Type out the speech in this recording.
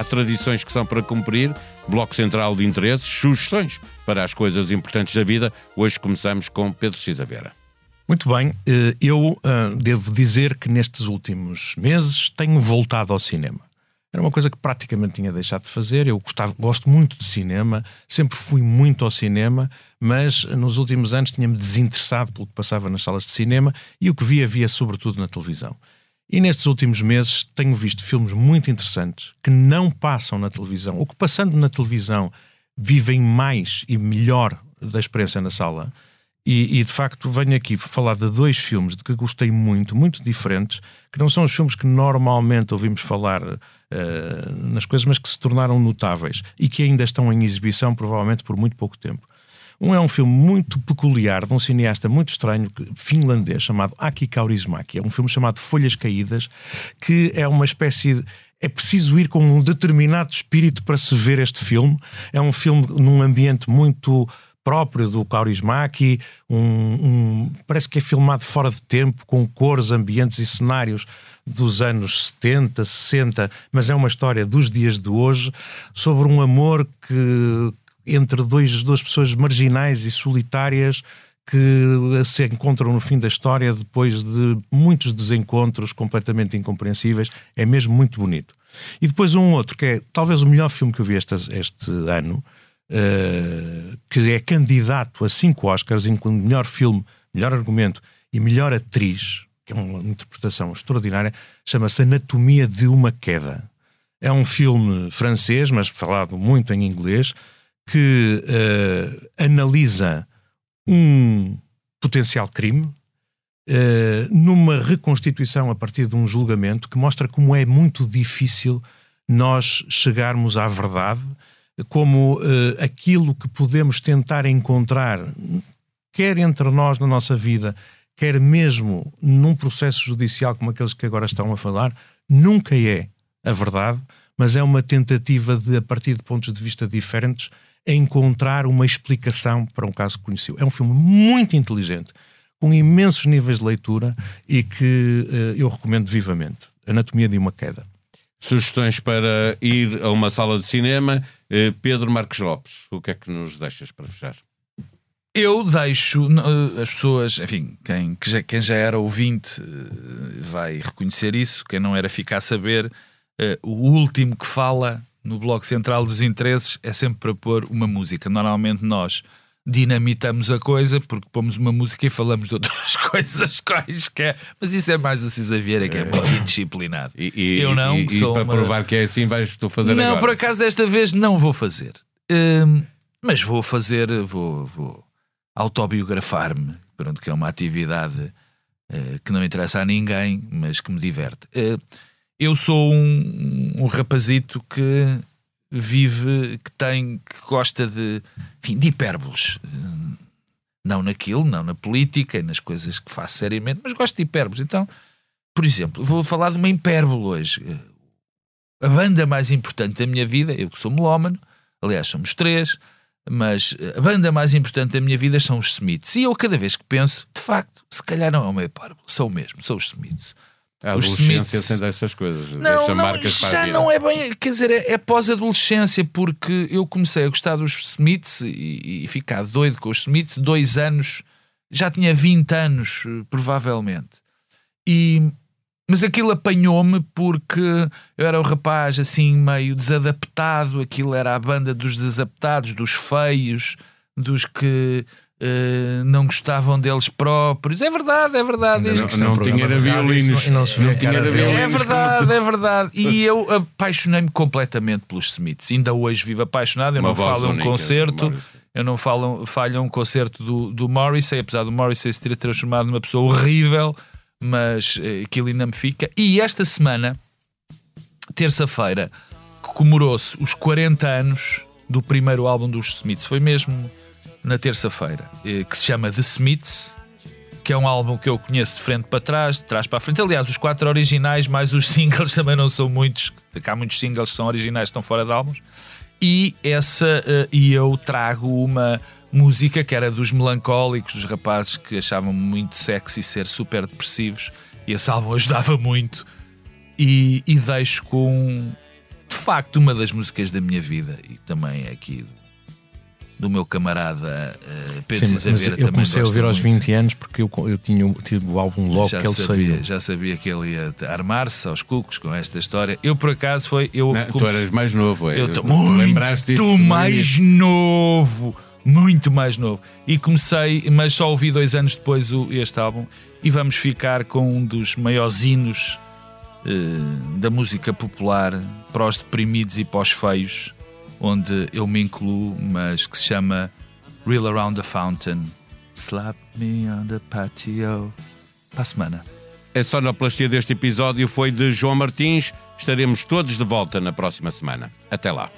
há tradições que são para cumprir, bloco central de interesses, sugestões para as coisas importantes da vida. Hoje começamos com Pedro Cisaveira. Muito bem, eh, eu uh, devo dizer que nestes últimos meses tenho voltado ao cinema. Era uma coisa que praticamente tinha deixado de fazer. Eu gostava, gosto muito de cinema, sempre fui muito ao cinema, mas nos últimos anos tinha-me desinteressado pelo que passava nas salas de cinema e o que via, via sobretudo na televisão. E nestes últimos meses tenho visto filmes muito interessantes que não passam na televisão, ou que passando na televisão vivem mais e melhor da experiência na sala. E, e, de facto venho aqui falar de dois filmes de que gostei muito, muito diferentes, que não são os filmes que normalmente ouvimos falar uh, nas coisas, mas que se tornaram notáveis e que ainda estão em exibição, provavelmente por muito pouco tempo. Um é um filme muito peculiar de um cineasta muito estranho, finlandês, chamado Aki Kaurismäki. É um filme chamado Folhas Caídas, que é uma espécie de é preciso ir com um determinado espírito para se ver este filme. É um filme num ambiente muito próprio do Kaurismäki, um, um, parece que é filmado fora de tempo, com cores, ambientes e cenários dos anos 70, 60, mas é uma história dos dias de hoje sobre um amor que entre dois, duas pessoas marginais e solitárias que se encontram no fim da história depois de muitos desencontros completamente incompreensíveis. É mesmo muito bonito. E depois um outro, que é talvez o melhor filme que eu vi este, este ano, uh, que é candidato a cinco Oscars, incluindo melhor filme, melhor argumento e melhor atriz, que é uma interpretação extraordinária, chama-se Anatomia de uma Queda. É um filme francês, mas falado muito em inglês, que uh, analisa um potencial crime uh, numa reconstituição a partir de um julgamento que mostra como é muito difícil nós chegarmos à verdade como uh, aquilo que podemos tentar encontrar, quer entre nós na nossa vida, quer mesmo num processo judicial como aqueles que agora estão a falar, nunca é a verdade, mas é uma tentativa de, a partir de pontos de vista diferentes, encontrar uma explicação para um caso que conheceu. É um filme muito inteligente, com imensos níveis de leitura e que uh, eu recomendo vivamente. Anatomia de uma Queda. Sugestões para ir a uma sala de cinema eh, Pedro Marcos Lopes, o que é que nos deixas para fechar? Eu deixo eh, as pessoas, enfim, quem, já, quem já era ouvinte vai reconhecer isso, quem não era ficar a saber. O último que fala no bloco central dos interesses é sempre para pôr uma música. Normalmente nós dinamitamos a coisa porque pomos uma música e falamos de outras coisas quaisquer. Mas isso é mais o Cisa Vieira que é, é muito indisciplinado. E, e, eu não, e, e para uma... provar que é assim, vais tu fazer não, agora. Não, por acaso desta vez não vou fazer. Hum, mas vou fazer, vou, vou autobiografar-me, pronto, que é uma atividade uh, que não interessa a ninguém, mas que me diverte. Uh, eu sou um, um rapazito que vive, que tem, que gosta de, enfim, de hipérboles. Não naquilo, não na política, nas coisas que faço seriamente, mas gosto de hipérboles. Então, por exemplo, vou falar de uma hipérbole hoje. A banda mais importante da minha vida, eu que sou melómano, aliás, somos três, mas a banda mais importante da minha vida são os Smiths. E eu, cada vez que penso, de facto, se calhar não é uma hipérbole, são mesmo, são os Smiths. A adolescência sem dessas coisas. Não, não marcas já não é bem. Quer dizer, é, é pós-adolescência, porque eu comecei a gostar dos Smiths e, e ficar doido com os Smiths dois anos. Já tinha 20 anos, provavelmente. E, mas aquilo apanhou-me porque eu era um rapaz assim meio desadaptado. Aquilo era a banda dos desadaptados, dos feios, dos que Uh, não gostavam deles próprios. É verdade, é verdade. Não, não, não tinha violinos. Não, se não tinha É verdade, é verdade. E eu apaixonei-me completamente pelos Smiths. Ainda hoje vivo apaixonado. Eu Uma não falo um concerto. Eu não falo, falho um concerto do, do Morrissey, apesar do Morrissey se ter transformado numa pessoa horrível, mas uh, aquilo ainda me fica. E esta semana, terça-feira, comemorou-se os 40 anos do primeiro álbum dos Smiths. Foi mesmo na terça-feira, eh, que se chama The Smiths, que é um álbum que eu conheço de frente para trás, de trás para a frente. Aliás, os quatro originais, mais os singles também não são muitos, há muitos singles que são originais, estão fora de álbuns. E essa uh, e eu trago uma música que era dos melancólicos, dos rapazes que achavam muito sexy ser super depressivos, e esse álbum ajudava muito. E, e deixo com de facto uma das músicas da minha vida e também aqui do meu camarada uh, Pedro Sim, Cisaveira. Eu comecei a ouvir aos 20 anos porque eu, eu tinha tive o álbum logo já que ele sabia, saiu. Já sabia que ele ia armar-se aos cucos com esta história. Eu, por acaso, foi. Eu Não, Tu eras mais novo, é? Eu estou muito mais novo. Muito mais novo. E comecei, mas só ouvi dois anos depois o, este álbum. E vamos ficar com um dos maiores hinos uh, da música popular para os deprimidos e para os feios onde eu me incluo, mas que se chama Real Around the Fountain. Slap me on the patio. Para a semana. A sonoplastia deste episódio foi de João Martins. Estaremos todos de volta na próxima semana. Até lá.